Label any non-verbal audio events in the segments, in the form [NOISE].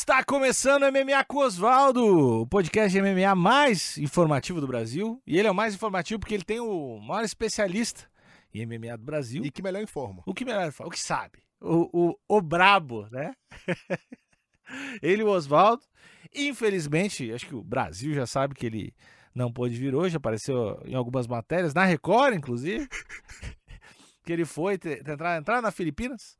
Está começando o MMA com Osvaldo, o podcast de MMA mais informativo do Brasil. E ele é o mais informativo porque ele tem o maior especialista em MMA do Brasil. E que melhor informa. O que melhor informa, o que sabe. O, o, o brabo, né? [LAUGHS] ele, o Osvaldo. Infelizmente, acho que o Brasil já sabe que ele não pôde vir hoje, apareceu em algumas matérias, na Record, inclusive. [LAUGHS] que ele foi tentar entrar na Filipinas.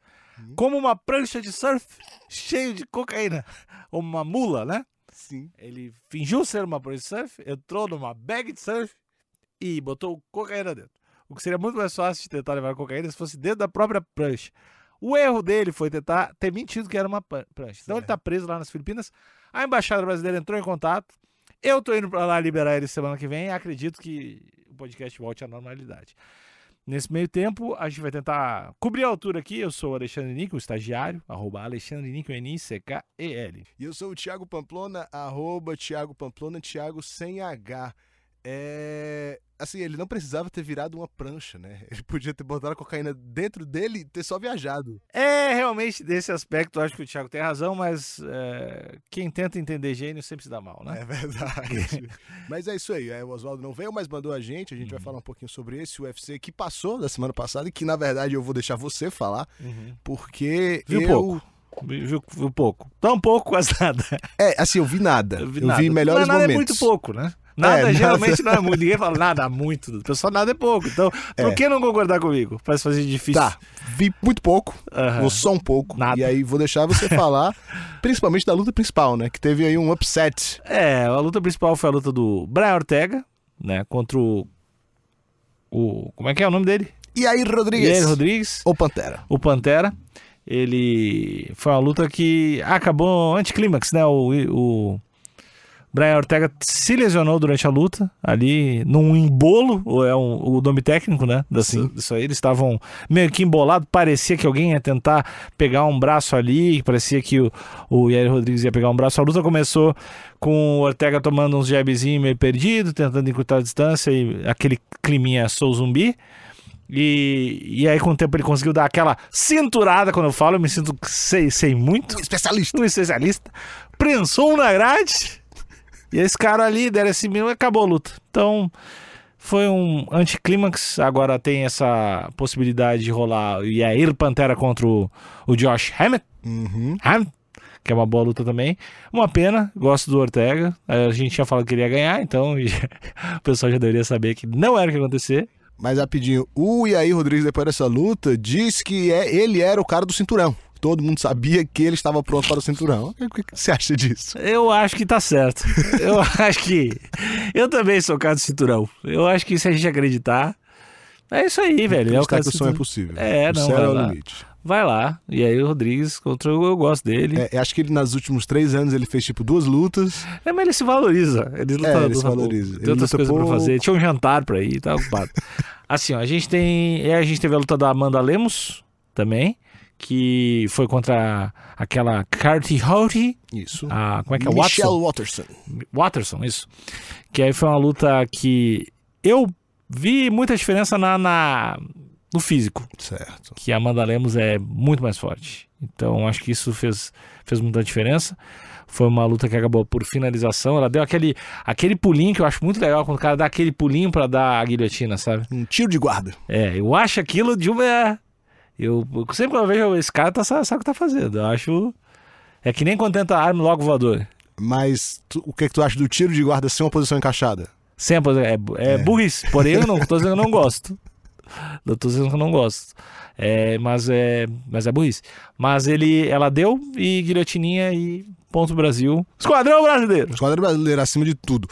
Como uma prancha de surf cheio de cocaína. [LAUGHS] Uma mula, né? Sim. Ele fingiu ser uma prancha de surf, entrou numa bag de surf e botou cocaína dentro. O que seria muito mais fácil de tentar levar cocaína se fosse dentro da própria prancha. O erro dele foi tentar ter mentido que era uma prancha. Então ele está preso lá nas Filipinas. A embaixada brasileira entrou em contato. Eu tô indo para lá liberar ele semana que vem. Acredito que o podcast volte à normalidade. Nesse meio tempo, a gente vai tentar cobrir a altura aqui. Eu sou o Alexandre Nico, estagiário, arroba Alexandre Nico, N-I-C-K-E-L. E eu sou o Thiago Pamplona, arroba Thiago Pamplona, Thiago sem H. É... Assim, ele não precisava ter virado uma prancha, né? [LAUGHS] Ele podia ter botado a cocaína dentro dele e ter só viajado. É, realmente, desse aspecto, acho que o Thiago tem razão, mas é... quem tenta entender gênio sempre se dá mal, né? É verdade. [LAUGHS] mas é isso aí. É, o Oswaldo não veio, mas mandou a gente. A gente uhum. vai falar um pouquinho sobre esse UFC que passou da semana passada e que, na verdade, eu vou deixar você falar, uhum. porque Viu eu... pouco. Viu, viu pouco. Tão pouco, quase [LAUGHS] nada. É, assim, eu vi nada. Eu vi, eu vi melhores Mas nada momentos. é muito pouco, né? Nada é, geralmente nada... não é muito. Ninguém fala nada muito. O pessoal nada é pouco. Então, é. por que não concordar comigo? Para fazer difícil. Tá, vi muito pouco. Uhum. Vou só um pouco. Nada. E aí vou deixar você [LAUGHS] falar, principalmente da luta principal, né? Que teve aí um upset. É, a luta principal foi a luta do Brian Ortega, né? Contra o. o como é que é o nome dele? E aí, Rodrigues. E aí, Rodrigues. O Pantera. O Pantera. Ele. Foi uma luta que acabou anticlímax, né? O. o Brian Ortega se lesionou durante a luta, ali num embolo, ou é um, o nome técnico, né? Assim, isso aí, eles estavam meio que embolados, parecia que alguém ia tentar pegar um braço ali, parecia que o, o Yair Rodrigues ia pegar um braço. A luta começou com o Ortega tomando uns jabzinhos meio perdido, tentando encurtar a distância e aquele climinha sou zumbi. E, e aí, com o tempo, ele conseguiu dar aquela cinturada. Quando eu falo, eu me sinto sei, sei muito. Um especialista. Um especialista. Prensou um na grade e esse cara ali deram esse mínimo e acabou a luta. Então, foi um anticlímax. Agora tem essa possibilidade de rolar o Yair Pantera contra o, o Josh Hammett. Uhum. Hammett que é uma boa luta também. Uma pena, gosto do Ortega. A gente tinha falado que ele ia ganhar, então [LAUGHS] o pessoal já deveria saber que não era o que ia acontecer. Mas rapidinho, o Yair Rodrigues, depois dessa luta, disse que é, ele era o cara do cinturão todo mundo sabia que ele estava pronto para o cinturão. O que você acha disso? Eu acho que tá certo. [LAUGHS] Eu acho que. Eu também sou o cara do cinturão. Eu acho que se a gente acreditar. É isso aí, velho. É o cara que o sonho é possível. É, não. O céu é o limite. Vai lá. E aí o Rodrigues contra eu, eu gosto dele. É, acho que ele, nos últimos três anos, ele fez tipo duas lutas. É, mas ele se valoriza. Ele, luta, é, ele se valoriza. Tem outras coisas pouco. pra fazer. Tinha um jantar pra ir, tá ocupado. [LAUGHS] assim, ó, a gente tem. É, a gente teve a luta da Amanda Lemos também que foi contra aquela Carty Houghty. Isso. A, como é que é? Michelle Watson. Watterson, isso. Que aí foi uma luta que eu vi muita diferença na, na no físico. Certo. Que a Amanda Lemos é muito mais forte. Então acho que isso fez, fez muita diferença. Foi uma luta que acabou por finalização. Ela deu aquele, aquele pulinho que eu acho muito legal quando o cara dá aquele pulinho para dar a guilhotina, sabe? Um tiro de guarda. É, eu acho aquilo de uma eu, sempre que eu vejo esse cara, tá, sabe o que tá fazendo. Eu acho. É que nem quando tenta arma logo voador. Mas tu, o que, é que tu acha do tiro de guarda sem uma posição encaixada? Sem a posição. É, é, é. burrice. Porém, eu não tô dizendo que eu não gosto. Não tô dizendo que eu não gosto. É, mas é. Mas é burrice. Mas ele. Ela deu e guilhotininha e ponto Brasil. Esquadrão brasileiro! Esquadrão brasileiro acima de tudo.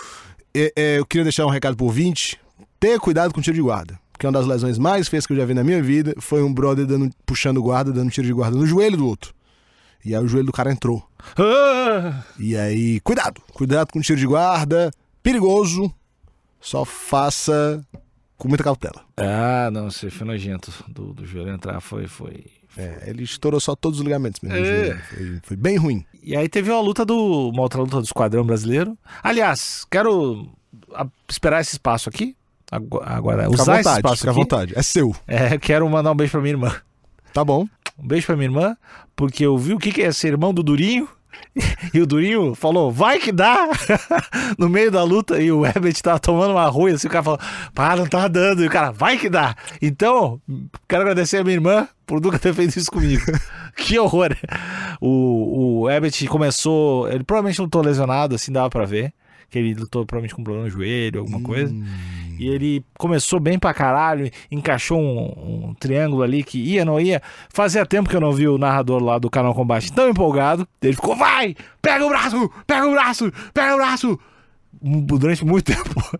É, é, eu queria deixar um recado pro ouvinte. Tenha cuidado com o tiro de guarda que é uma das lesões mais feias que eu já vi na minha vida, foi um brother dando, puxando guarda, dando tiro de guarda no joelho do outro. E aí o joelho do cara entrou. Ah! E aí, cuidado, cuidado com o tiro de guarda, perigoso, só faça com muita cautela. Ah, não, você foi nojento do, do joelho entrar, foi, foi, É, ele estourou só todos os ligamentos mesmo. É. Foi, foi, bem ruim. E aí teve uma luta do. uma outra luta do Esquadrão Brasileiro. Aliás, quero esperar esse espaço aqui Agora, fica usar vontade, esse espaço fica à vontade. É seu. É, quero mandar um beijo pra minha irmã. Tá bom. Um beijo pra minha irmã, porque eu vi o que é ser irmão do Durinho [LAUGHS] E o Durinho falou, vai que dá! [LAUGHS] no meio da luta, e o Herbert tava tomando uma ruim, assim, o cara falou, pá, não tá dando. E o cara, vai que dá! Então, quero agradecer a minha irmã por nunca ter feito isso comigo. [LAUGHS] que horror! O, o Herbert começou, ele provavelmente lutou lesionado, assim, dava pra ver. Que ele lutou provavelmente com um problema no joelho, alguma coisa. E ele começou bem pra caralho, encaixou um, um triângulo ali que ia, não ia. Fazia tempo que eu não vi o narrador lá do canal Combate tão empolgado. Ele ficou, vai! Pega o braço! Pega o braço! Pega o braço! Durante muito [LAUGHS] tempo.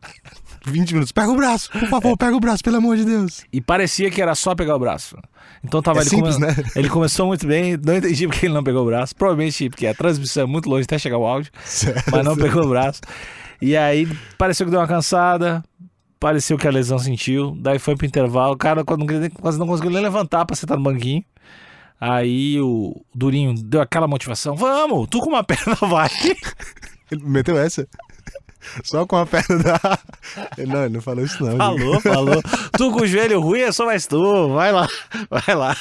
20 minutos. Pega o braço, por favor, pega o braço, pelo amor de Deus. E parecia que era só pegar o braço. Então tava É ele simples, né? Ele começou muito bem, não entendi porque ele não pegou o braço. Provavelmente porque a transmissão é muito longe até chegar o áudio, mas não pegou o braço. E aí pareceu que deu uma cansada, pareceu que a lesão sentiu, daí foi pro intervalo, o cara quase não- conseguiu nem levantar pra sentar no banquinho. Aí o Durinho deu aquela motivação, vamos, tu com uma [LAUGHS] perna vai. Ele meteu essa. Só com a perna da. Não, ele não falou isso, não. Falou, falou. Tu com o joelho ruim é só mais tu. Vai lá, vai lá.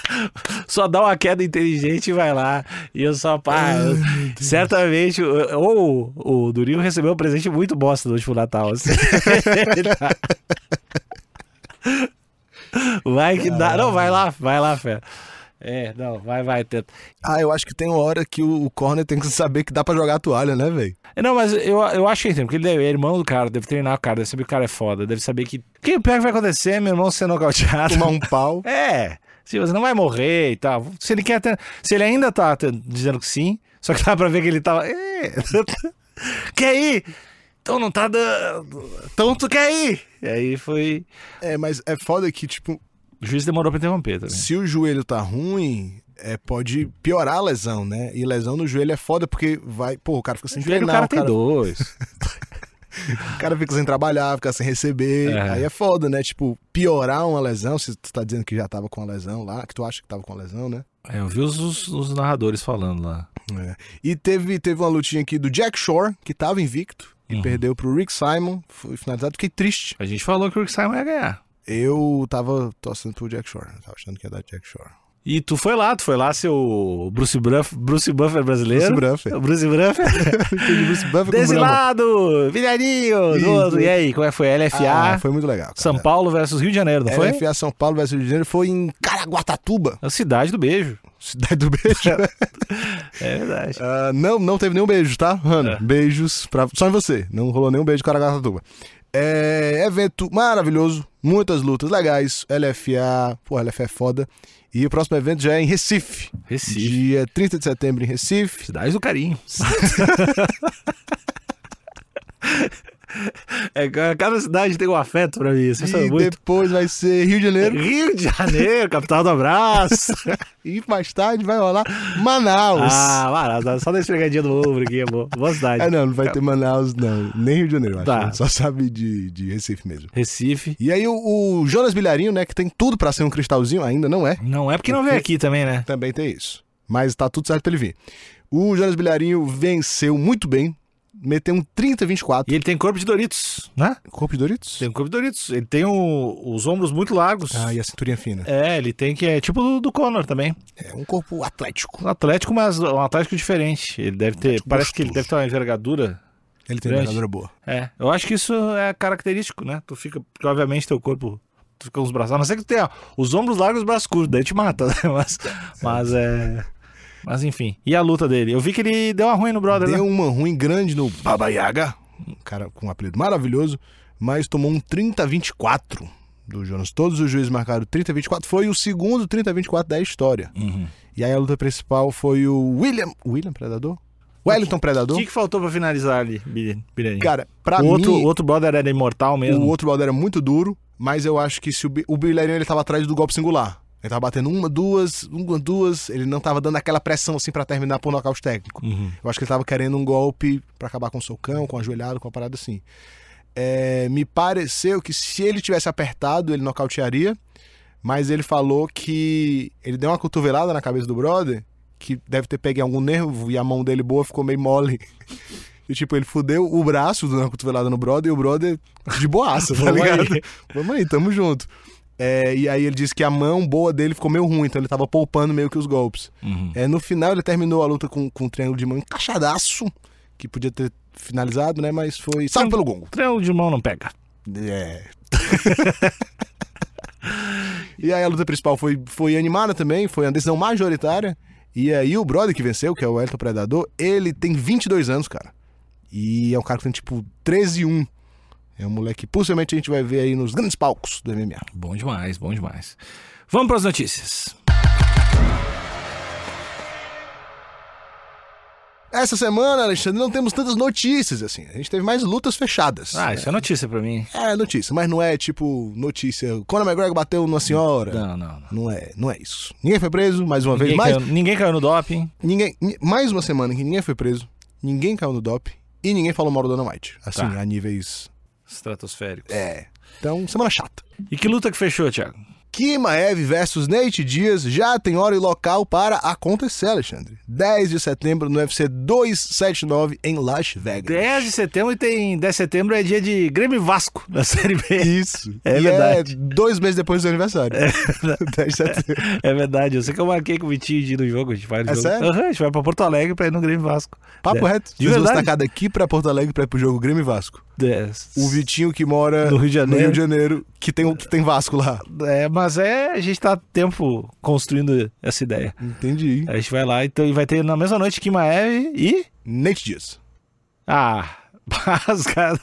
Só dá uma queda inteligente e vai lá. E eu só, pá. eu- certamente, ou o Durinho recebeu um presente muito bosta no último Natal. assim. [LAUGHS] vai que dá. Não, vai lá, vai lá, fé. É, não, vai, vai, tenta. Ah, eu acho que tem uma hora que o, o corner tem que saber que dá pra jogar a toalha, né, velho? Não, mas eu, eu acho que entendo, porque ele é irmão do cara, deve treinar o cara, deve saber que o cara é foda, deve saber que. Que pior que vai acontecer, meu irmão ser nocauteado? Tomar um pau. [LAUGHS] É, se você não vai morrer e tal. Se ele quer ter, se ele ainda tá dizendo que sim, só que dá pra ver que ele tava. É, [LAUGHS] quer ir? Então não tá dando. Então tu quer ir? E aí foi. É, mas é foda que, tipo, O juiz demorou pra interromper também. se o joelho tá ruim, é, pode piorar a lesão, né? E lesão no joelho é foda porque vai. Pô, o cara fica sem O joelho, o treinar, cara tem dois. [LAUGHS] o cara fica sem trabalhar, fica sem receber. É. Aí é foda, né? Tipo, piorar uma lesão, se tu tá dizendo que já tava com uma lesão lá, que tu acha que tava com uma lesão, né? É, eu vi os, os- os narradores falando lá. É. E teve, teve uma lutinha aqui do Jack Shore, que tava invicto, e Uhum. perdeu pro Rick Simon, foi finalizado, fiquei triste. A gente falou que o Rick Simon ia ganhar. Eu tava torcendo pro Jack Shore, eu tava achando que ia dar Jack Shore. E tu foi lá, tu foi lá ser o Bruce, Bruff, Bruce Buffer brasileiro. Bruce Buffer. [LAUGHS] [LAUGHS] Bruce Buffer. Bruce Buffer Desse lado, Vilharinho. do Isso. outro. E aí, como é que foi? LFA, Ah, foi muito legal. Cara. São Paulo versus Rio de Janeiro, não foi? LFA São Paulo versus Rio de Janeiro foi em Caraguatatuba, A cidade do beijo. [LAUGHS] cidade do beijo. É verdade. Ah, não, não teve nenhum beijo, tá, Hanna? É. Beijos pra, só em você. Não rolou nenhum beijo em Caraguatatuba. É, evento maravilhoso, muitas lutas legais. LFA, pô, LFA é foda. E o próximo evento já é em Recife. Recife. Dia 30 de setembro em Recife. Cidade do carinho. [LAUGHS] é, cada cidade tem um afeto pra mim. Isso é E muito. depois vai ser Rio de Janeiro. Rio de Janeiro, capital do abraço. [LAUGHS] E mais tarde vai rolar Manaus. ah, maravilha. Só da esfregadinha do ombro aqui, amor. Boa cidade. É, não, não vai ter Manaus, não. Nem Rio de Janeiro, acho. Tá. Gente Só sabe de, de Recife mesmo. Recife. E aí o, o Jonas Bilharinho, né, que tem tudo pra ser um cristalzinho, ainda não é. Não é porque não veio aqui também, né? Também tem isso. Mas tá tudo certo pra ele vir. O Jonas Bilharinho venceu muito bem. Meteu um 30-24. E ele tem corpo de Doritos, né? Corpo de Doritos? Tem um corpo de Doritos. Ele tem o- os ombros muito largos. Ah, e a cinturinha fina. É, ele tem que é tipo do, do Conor também. É um corpo atlético. Um atlético, mas um atlético diferente. Ele deve ter. Atlético parece que ele gostoso. deve ter uma envergadura. Ele tem Grande. envergadura boa. É. Eu acho que isso é característico, né? Tu fica. Porque obviamente teu corpo. Tu fica com os braços. A não ser que tu tenha os ombros largos e os braços curtos, daí te mata, [LAUGHS] né? Mas, mas é. Mas enfim. E a luta dele? Eu vi que ele deu uma ruim no brother, Deu né? uma ruim grande no Baba Yaga. Um cara com um apelido maravilhoso. Mas tomou um 30-24 do Jonas. Todos os juízes marcaram 30-24. Foi o segundo 30-24 da história. Uhum. E aí a luta principal foi o William. William Predador? Wellington O Predador? que, que faltou pra finalizar ali, Bi- Biranha? Cara, pra o mim. outro, o outro brother era imortal mesmo. O outro balde era muito duro, mas eu acho que se o, o Bilherinho ele tava atrás do golpe singular. Ele tava batendo uma, duas, uma, duas. Ele não tava dando aquela pressão assim pra terminar por nocaute técnico. Uhum. Eu acho que ele tava querendo um golpe pra acabar com o socão, com a joelhada, com a parada assim. É, me pareceu que se ele tivesse apertado, ele nocautearia. Mas ele falou que ele deu uma cotovelada na cabeça do brother, que deve ter pego em algum nervo e a mão dele boa ficou meio mole. E tipo, ele fudeu o braço dando uma cotovelada no brother e o brother de boaça, tá ligado? Vamos aí, tamo junto. É, e aí ele disse que a mão boa dele ficou meio ruim, então ele tava poupando meio que os golpes. Uhum. É, no final ele terminou a luta com, com um triângulo de mão encaixadaço, que podia ter finalizado, né? Mas foi salvo pelo gongo. Triângulo de mão não pega. É. [LAUGHS] e aí a luta principal foi, foi animada também, foi uma decisão majoritária. E aí o brother que venceu, que é o Elton Predador, ele tem 22 anos, cara. E é um cara que tem tipo 13 e 1. É um moleque que possivelmente a gente vai ver aí nos grandes palcos do MMA. Bom demais, bom demais. Vamos para as notícias. Essa semana, Alexandre, não temos tantas notícias assim. A gente teve mais lutas fechadas. Ah, isso é notícia pra mim. É notícia, mas não é tipo notícia. Conor McGregor bateu numa senhora. Não, não, não. Não é, não é isso. Ninguém foi preso, mais uma Ninguém, vez. Mais, caiu, ninguém caiu no doping. ninguém, ni- mais uma semana que ninguém foi preso, ninguém caiu no DOP e ninguém falou mal do Dana White. Assim, Tá. a níveis. Estratosféricos. É. Então, semana chata. E que luta que fechou, Thiago? Kimaev versus Nate Diaz já tem hora e local para acontecer, Alexandre. 10 de setembro no UFC 279 em Las Vegas. 10 de setembro e tem 10 de setembro é dia de Grêmio Vasco da Série B. Isso. É E verdade. É dois meses depois do seu aniversário. 10 [LAUGHS] de setembro. É verdade, eu sei que eu marquei com o Vitinho de ir no jogo. A gente vai no É jogo. sério? Aham, a gente vai pra Porto Alegre pra ir no Grêmio Vasco. Papo É. reto. De Vocês vão verdade. destacar daqui pra Porto Alegre pra ir pro jogo Grêmio Vasco. O Vitinho que mora No Rio de Janeiro. Rio de Janeiro, que tem, que tem Vasco lá. É, mas é, a gente tá tempo construindo essa ideia. Entendi. A gente vai lá então, e vai ter na mesma noite Kimaev e. Nate Dias. Ah, cara,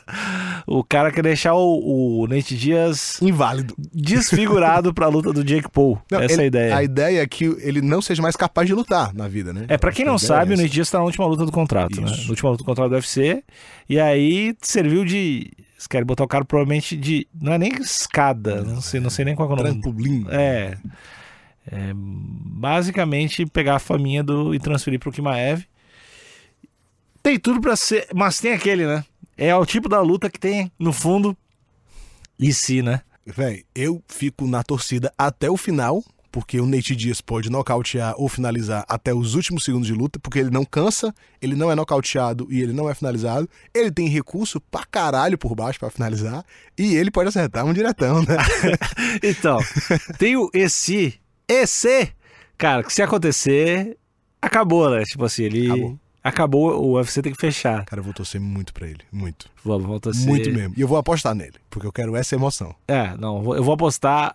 o cara quer deixar o, o Nate Dias Inválido. desfigurado pra luta do Jake Paul. [LAUGHS] Não, Essa é a ele- ideia. A ideia é que ele não seja mais capaz de lutar na vida, né? É, pra quem não A sabe, é o. Nate Diaz tá na última luta do contrato, né? Na última luta do contrato do UFC. E aí serviu de. Eles querem botar o cara provavelmente de. Não é nem escada, não sei, não sei nem qual é o nome. Trampolim. É. É, basicamente pegar a faminha do, e transferir pro Kimaev. Tem tudo pra ser. Mas tem aquele, né? É o tipo da luta que tem, no fundo. E se, né? Véi, eu fico na torcida até o final, porque o Nate Dias pode nocautear ou finalizar até os últimos segundos de luta, porque ele não cansa, ele não é nocauteado e ele não é finalizado. Ele tem recurso pra caralho por baixo pra finalizar, e ele pode acertar um diretão, né? [LAUGHS] Então, tem o esse. Esse! Cara, que se acontecer, acabou, né? Tipo assim, ele. Acabou. Acabou, o UFC tem que fechar. Cara, eu vou torcer muito pra ele, muito. Vamos, volta a ser. Muito mesmo. E eu vou apostar nele, porque eu quero essa emoção. É, não, eu vou- eu vou apostar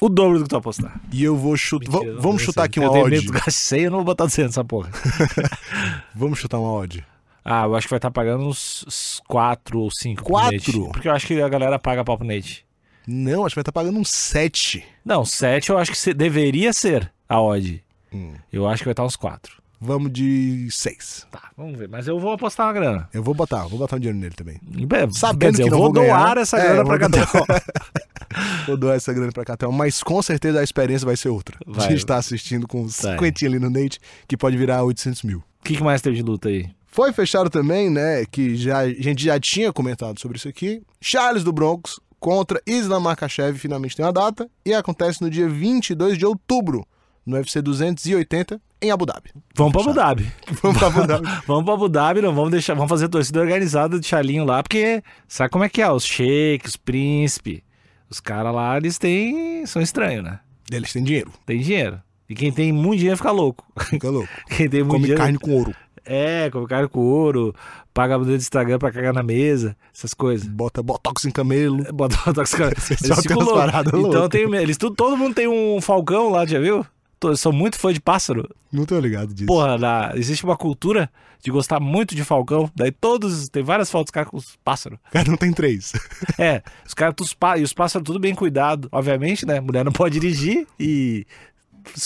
o dobro do que tu apostar. E eu vou chutar. Mentira, vamos vou chutar aqui Eu uma tenho odd. medo de gastar 100, eu não vou botar 200 nessa porra. [LAUGHS] Vamos chutar uma odd. Ah, eu acho que vai estar pagando uns 4 ou 5 Quatro? Porque eu acho que a galera paga pau pro Nate. Não, acho que vai estar pagando um 7. Não, 7 eu acho que deveria ser a odd. Hum. Eu acho que vai estar uns 4. Vamos de 6. Tá, vamos ver. Mas eu vou apostar uma grana. Eu vou botar, vou botar um dinheiro nele também. Quer Sabendo dizer, que eu não vou vou doar essa É, grana eu pra Catel. [LAUGHS] Vou doar essa grana pra Catel, mas com certeza a experiência vai ser outra. Vai. De estar assistindo com Vai. 50 ali no Nate, que pode virar 800 mil. O que, que mais teve de luta aí? Foi fechado também, né, que já, a gente já tinha comentado sobre isso aqui. Charles do Broncos contra Islam Makhachev finalmente tem uma data e acontece no dia 22 de outubro, no UFC 280, em Abu Dhabi. Vamos pra Abu Dhabi. [LAUGHS] Vamos pra Abu Dhabi. [LAUGHS] Vamos Abu Dhabi, não vamos deixar, vamos fazer torcida organizada de chalinho lá, porque sabe como é que é? Os sheiks, os príncipe, os caras lá, eles têm. são estranhos, né? Eles têm dinheiro, Tem dinheiro. E quem tem muito dinheiro fica louco. fica louco. [LAUGHS] Quem tem muito Come dinheiro. carne com ouro, É, come carne com ouro, paga dedo do Instagram pra cagar na mesa, essas coisas. bota botox em camelo. Bota bota os caras. Você Eles ficam loucos. Então tem, eles todo mundo tem um falcão lá, já viu? Tô- Sou muito fã de pássaro. Não tô ligado disso. Porra, na- existe uma cultura de gostar muito de falcão. Daí todos. Tem várias fotos dos caras com os pássaros. Cara não tem três. [LAUGHS] É, os caras e os pássaros tudo bem cuidado. Obviamente, né? Mulher não pode dirigir e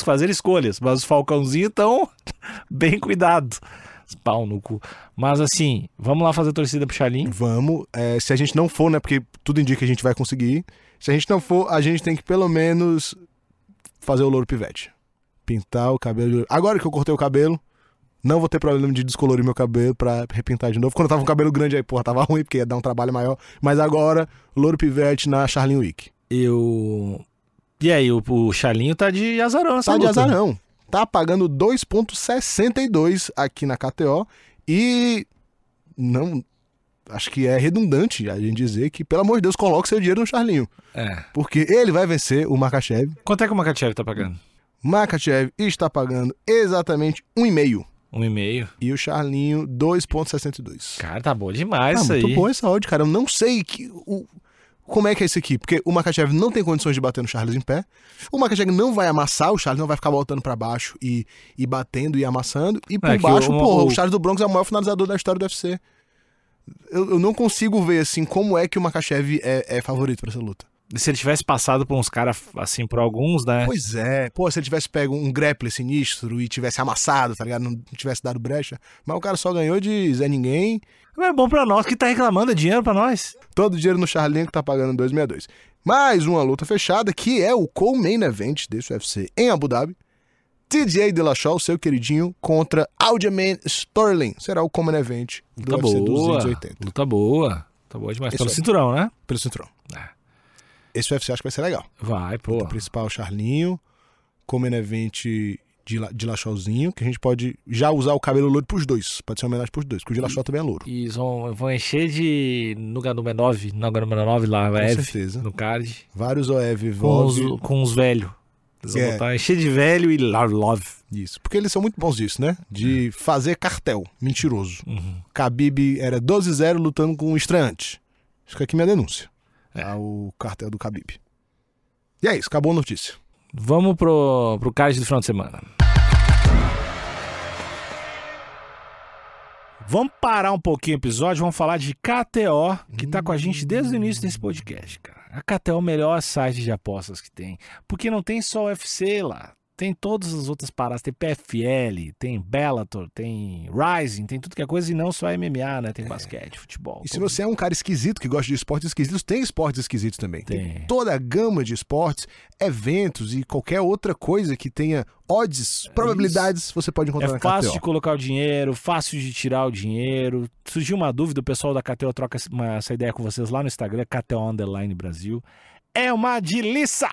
fazer escolhas, mas os falcãozinhos estão [LAUGHS] bem cuidados. Pau no cu. Mas assim, vamos lá fazer torcida pro Chalim. Vamos. é, se a gente não for, né? Porque tudo indica que a gente vai conseguir. Se a gente não for, a gente tem que pelo menos fazer o louro pivete. Pintar o cabelo. Agora que eu cortei o cabelo, não vou ter problema de descolorir meu cabelo pra repintar de novo. Quando eu tava com o cabelo grande aí, porra, tava [LAUGHS] ruim, porque ia dar um trabalho maior. Mas agora, louro pivete na Charlene Wick. Eu. E aí, o, o Chalinho tá de azarão essa Tá de azarão. Tá pagando 2,62 aqui na KTO. E não acho que é redundante a gente dizer que, pelo amor de Deus, coloque seu dinheiro no Charlinho. É. Porque ele vai vencer o Makachev. Quanto é que o Makachev tá pagando? Makachev está pagando exatamente 1,5. Um e meio. E o Charlinho, 2,62. Cara, tá bom demais Ah, isso muito aí. bom essa odd, cara. Eu não sei que, o, como é que é isso aqui. Porque o Makachev não tem condições de bater no Charles em pé. O Makachev não vai amassar, o Charles não vai ficar voltando pra baixo e, e batendo e amassando. E por É baixo, o- porra, o- o Charles do Bronx é o maior finalizador da história do UFC. Eu, eu não consigo ver, assim, como é que o Makachev é, é favorito pra essa luta. Se ele tivesse passado por uns caras, assim, por alguns, né? Pois é. Pô, se ele tivesse pego um grappler sinistro e tivesse amassado, tá ligado? Não tivesse dado brecha. Mas o cara só ganhou de Zé Ninguém. É bom pra nós que tá reclamando, é dinheiro pra nós. Todo o dinheiro no Charlinho que tá pagando 262. Mais uma luta fechada, que é o co-main event desse UFC em Abu Dhabi. TJ Dillashaw, seu queridinho, contra Aljamain Sterling. Será o common event do Luta UFC boa. 280. Luta boa. Tá boa demais. Isso Pelo aí. cinturão, né? Pelo cinturão. É. Esse UFC acho que vai ser legal. Vai, pô. O principal Charlinho, common event de Dillashawzinho, que a gente pode já usar o cabelo louro pros dois. Pode ser uma homenagem pros dois, porque o Dillashaw também é louro. E vão, vão encher de. No número 9, no número 9 lá, Com Ev, certeza. no card. Vários OEV, Com os, com os velhos. Eles vão É. botar encher de velho e love, love. Isso. Porque eles são muito bons disso, né? De fazer cartel. Mentiroso. Uhum. Khabib era 12-0 lutando com um estreante. Fica aqui minha denúncia. É. Ao cartel do Khabib. E é isso, acabou a notícia. Vamos pro, pro card do final de semana. Vamos parar um pouquinho o episódio, vamos falar de KTO, que tá com a gente desde o início desse podcast, cara. A KTO é o melhor site de apostas que tem, porque não tem só o UFC lá. Tem todas as outras paradas, tem PFL, tem Bellator, tem Rising, tem tudo que é coisa e não só MMA, né? Tem basquete, futebol. E se você é um cara esquisito que gosta de esportes esquisitos, tem esportes esquisitos também. Tem. toda a gama de esportes, eventos e qualquer outra coisa que tenha odds, probabilidades, você pode encontrar É na fácil KTO. de colocar o dinheiro, fácil de tirar o dinheiro. Surgiu uma dúvida, o pessoal da KTO troca essa ideia com vocês lá no Instagram, KTO Underline Brasil. É uma delícia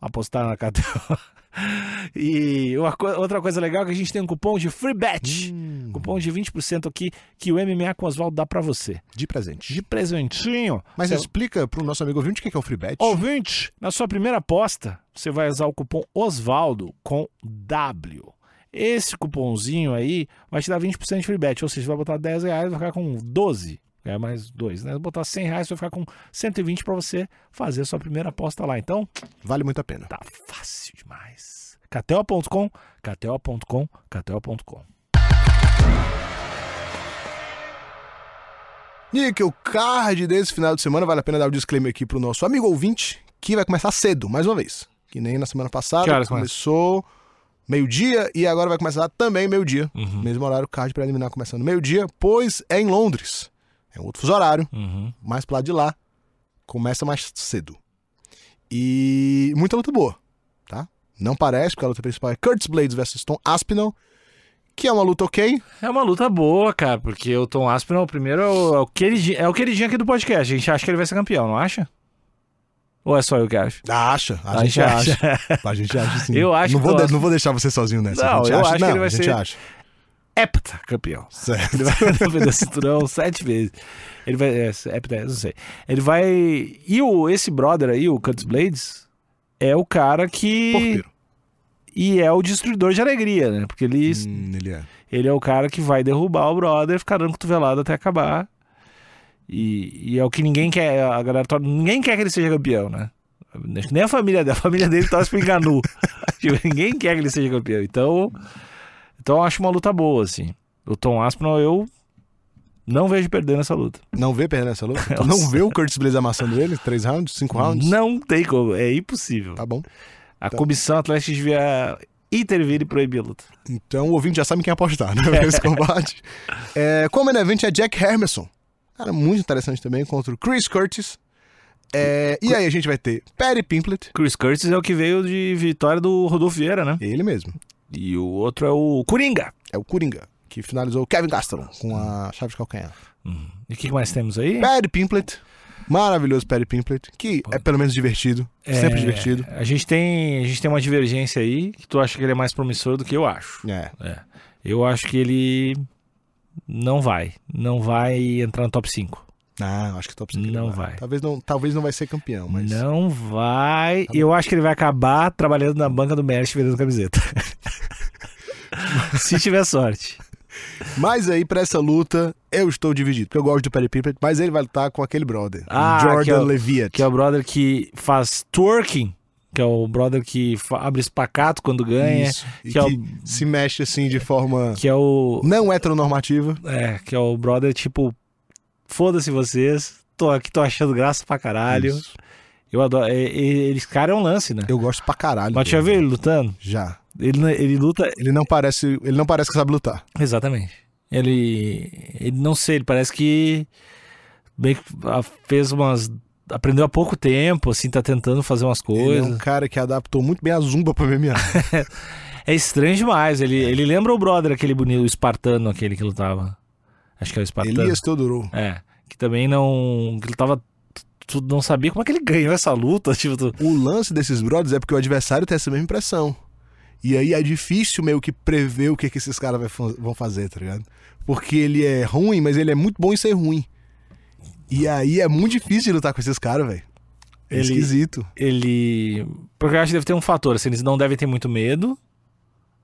apostar na KTO. [LAUGHS] [LAUGHS] E co- outra coisa legal é que a gente tem um cupom de free bet. Hum, Cupom de 20% aqui que o MMA com Oswaldo dá pra você. de presente. De presentinho. Mas Você- explica pro nosso amigo ouvinte o que é o free bet. Ouvinte, na sua primeira aposta, você vai usar o cupom Osvaldo com W. Esse cupomzinho aí vai te dar 20% de free bet, ou seja, vai botar 10 reais, vai ficar com 12. É mais dois, né? Botar 100 reais, vai ficar com 120 para você fazer a sua primeira aposta lá. Então, Vale muito a pena. tá. KTO.com, KTO.com, KTO.com. Que o card desse final de semana vale a pena dar o disclaimer aqui pro nosso amigo ouvinte, que vai começar cedo, mais uma vez. Que nem na semana passada. Que horas começa? começou meio-dia e agora vai começar também meio-dia. Uhum. Mesmo horário, card preliminar começando meio-dia, pois é em Londres. É um outro fuso horário, Uhum. mais pro lado de lá. Começa mais cedo. E muita luta boa? Não parece, porque a luta principal é Curtis Blades versus Tom Aspinall, que é uma luta ok. É uma luta boa, cara, porque o Tom Aspinall, primeiro, é o, é o, queridinho, é o queridinho aqui do podcast. A gente acha que ele vai ser campeão, não acha? Ou é só eu que acho? Acha, a, gente acha. A gente acha sim. Eu acho não que vou, de- não vou deixar você sozinho nessa. Não, a gente eu acha, acho que não, ele vai a gente ser- acha. Hepta campeão. Certo. Ele vai [LAUGHS] defender o cinturão sete vezes. Ele vai. É, hepta, não sei. Ele vai. E o, esse brother aí, o Curtis Blades, é o cara que. Porteiro. E é o destruidor de alegria, né? Porque ele, Hum, ele é. ele é o cara que vai derrubar o brother ficar dando cotovelada até acabar. E, e é o que ninguém quer. A galera torce- ninguém quer que ele seja campeão, né? Nem a família dele. A família dele torce pro Enganu. [LAUGHS] tipo, ninguém quer que ele seja campeão. Então. Então eu acho uma luta boa, assim. O Tom Aspinall, eu não vejo perdendo essa luta. Não vê perdendo essa luta? [LAUGHS] Tu não vê o Curtis Blaze amassando ele? Três rounds? Cinco rounds? Não tem como, é impossível. Tá bom. A comissão atlética devia intervir e proibir a luta. Então o ouvinte já sabe em quem apostar, né? [LAUGHS] Esse combate. É, como evento é Jack Hermanson. Cara, muito interessante também contra o Chris Curtis. É, e aí a gente vai ter Paddy Pimplet, Chris Curtis é o que veio de vitória do Rodolfo Vieira, né? ele mesmo. E o outro é o Coringa. É o Coringa, que finalizou o Kevin Gastelum com a chave de calcanhar. E o que mais temos aí? Paddy Pimplet, maravilhoso Paddy Pimplet, que é pelo menos divertido, sempre É, divertido. A gente, tem, a gente tem uma divergência aí que tu acha que ele é mais promissor do que eu acho. É. É. Eu acho que ele não vai. Não vai entrar no top 5. Ah, acho que top 5 Não vai. Talvez não, talvez não vai ser campeão, mas. Não vai. Tá E eu acho que ele vai acabar trabalhando na banca do Merit vendendo camiseta. [LAUGHS] Se tiver sorte. Mas aí, pra essa luta, eu estou dividido. Porque eu gosto do Perry Pimplet, mas ele vai lutar com aquele brother. Ah, Jordan que é o- Leviat. Que é o brother que faz twerking. Que é o brother que abre espacato quando ganha. Isso. Que é o- se mexe assim de forma Que é o. não heteronormativa. É, que é o brother tipo. Foda-se vocês. Tô aqui, tô achando graça pra caralho. Isso. Eu adoro. Esse cara é um lance, né? Eu gosto pra caralho. Mas já viu ele lutando? Já. Ele, ele luta. Ele não parece, ele não parece que sabe lutar. Exatamente. Ele. Ele não sei, ele parece que. Bem que fez umas. Aprendeu há pouco tempo, assim, tá tentando fazer umas Ele é coisas. um cara que adaptou muito bem a zumba pra MMA. [LAUGHS] É estranho demais. Ele, ele lembra o brother, aquele bonito, o espartano, aquele que lutava. Acho que é o espartano. Elias Teodoro. É. Que também não. Que ele tava. Tu não sabia como é que ele ganhou essa luta. [LAUGHS] Tipo, tu- O lance desses brothers é porque o adversário tem essa mesma impressão. E aí é difícil meio que prever o que, que esses caras vão fazer, tá ligado? Porque ele é ruim, mas ele é muito bom em ser ruim. E aí é muito difícil lutar com esses caras, velho. É Ele- esquisito. ele. Porque eu acho que deve ter um fator. Assim, eles não devem ter muito medo.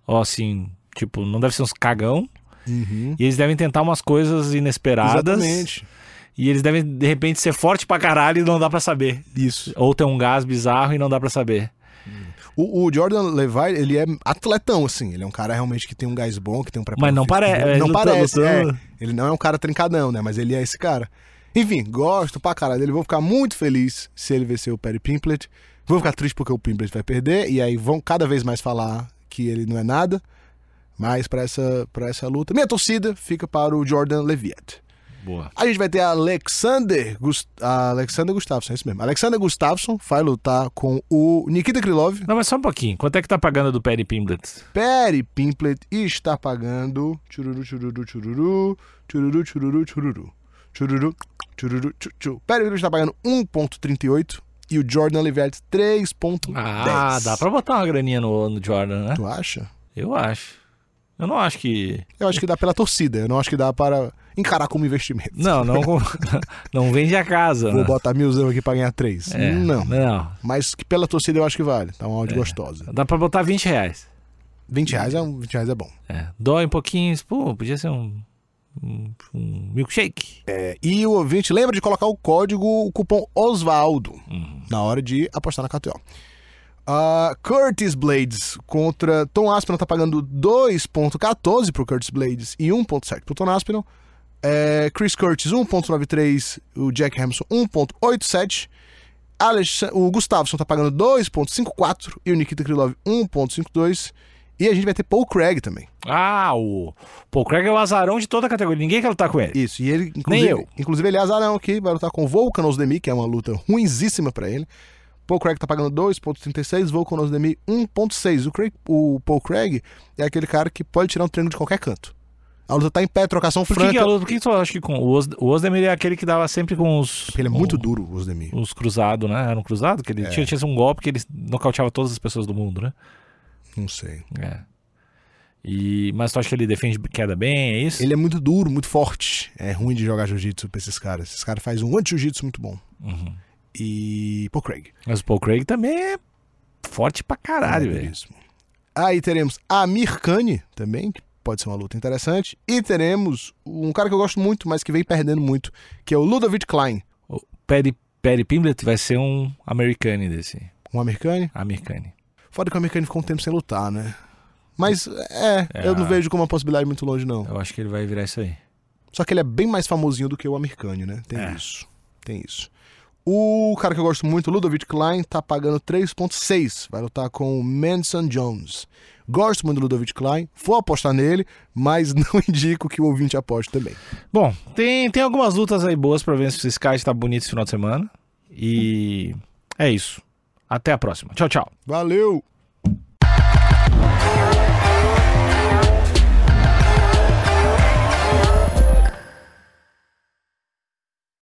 Ou assim, tipo, não deve ser uns cagão. Uhum. E eles devem tentar umas coisas inesperadas. Exatamente. E eles devem, de repente, ser forte pra caralho e não dá pra saber. Isso. Ou ter um gás bizarro e não dá pra saber. O, o Jordan Levi, ele é atletão, assim. Ele é um cara realmente que tem um gás bom, que tem um preparo Mas não parece. é, Não parece, é. Ele não é um cara trincadão, né? Mas ele é esse cara. Enfim, gosto pra caralho dele. Vou ficar muito feliz se ele vencer o Perry Pimplet. Vou ficar triste porque o Pimplet vai perder. E aí vão cada vez mais falar que ele não é nada. Mas pra essa, pra essa luta, minha torcida fica para o Jordan Leviat. Boa. A gente vai ter Alexander, Gust... Alexander Gustafsson, é isso mesmo. Alexander Gustafsson vai lutar com o Nikita Krylov. Não, mas só um pouquinho. Quanto é que tá pagando do Perry Pimblet? Perry Pimplet está pagando. Chururu, chururu, chururu. Chururu, chururu, chururu. Chururu, chururu, chuchu. Perry Pimplet está pagando 1,38 e o Jordan Leviat 3,10. Ah, dá pra botar uma graninha no, no Jordan, né? Tu acha? Eu acho. Eu não acho que. Eu acho que dá pela torcida. Eu não acho que dá para encarar como investimento. Não, não, [LAUGHS] não vende a casa. Vou né? botar milzão aqui para ganhar 3. É, Não. Não. Mas que pela torcida eu acho que vale. Tá uma áudio gostosa. Dá pra botar 20 reais. 20 reais é, um, 20 reais é bom. É. Dói um pouquinho. Pô, podia ser um. Um, um milkshake. É, e o ouvinte lembra de colocar o código, o cupom Osvaldo Uhum. na hora de apostar na KTO. Ah, Curtis Blades contra Tom Aspinall tá pagando 2.14 pro Curtis Blades e 1.7 pro Tom Aspinall. É, Chris Curtis 1.93, o Jack Hamilton 1.87. Alex- o Gustavson tá pagando 2.54 e o Nikita Krylov 1.52. E a gente vai ter Paul Craig também. Ah, o. O Craig é o azarão de toda a categoria. Ninguém quer lutar com ele. Isso, e ele, inclusive, eu. inclusive ele é azarão aqui, vai lutar com o Volkan Ozdemir, que é uma luta ruinzíssima pra ele. Paul Craig tá pagando 2.36, Volkan Ozdemir 1.6. O, Craig- o Paul Craig é aquele cara que pode tirar um treino de qualquer canto. A luta tá em pé, trocação Por que, franca. que a luta? Por que tu acha que com. O, Os, o Osdemir é aquele que dava sempre com os. Porque ele é muito duro, o Ozdemir. Os cruzados, né? Era um cruzado? Que ele É. tinha, tinha um golpe que ele nocauteava todas as pessoas do mundo, né? Não sei. É. E, mas tu acha que ele defende queda bem? É isso? Ele é muito duro, muito forte. É ruim de jogar jiu-jitsu pra esses caras. Esses caras fazem um anti-jiu-jitsu muito bom. Uhum. E Paul Craig. Mas o Paul Craig também é forte pra caralho, É, velho. Aí teremos a Mirkani também, que pode ser uma luta interessante. E teremos um cara que eu gosto muito, mas que vem perdendo muito, que é o Ludovic Klein. O Perry, Perry Pimblet vai ser um americano desse. Um americano. Americano. Foda que o americano ficou um tempo sem lutar, né? Mas é, É. eu não vejo como uma possibilidade muito longe, não. Eu acho que ele vai virar isso aí. Só que ele é bem mais famosinho do que o americano, né? Tem É. isso. Tem isso. O cara que eu gosto muito, o Ludovic Klein, tá pagando 3.6. Vai lutar com o Manson Jones. Gosto muito do Ludovic Klein, vou apostar nele, mas [LAUGHS] não indico que o ouvinte aposte também. Bom, tem, tem algumas lutas aí boas pra ver se esse Sky tá bonito esse final de semana. E é isso. Até a próxima. Tchau, tchau. Valeu!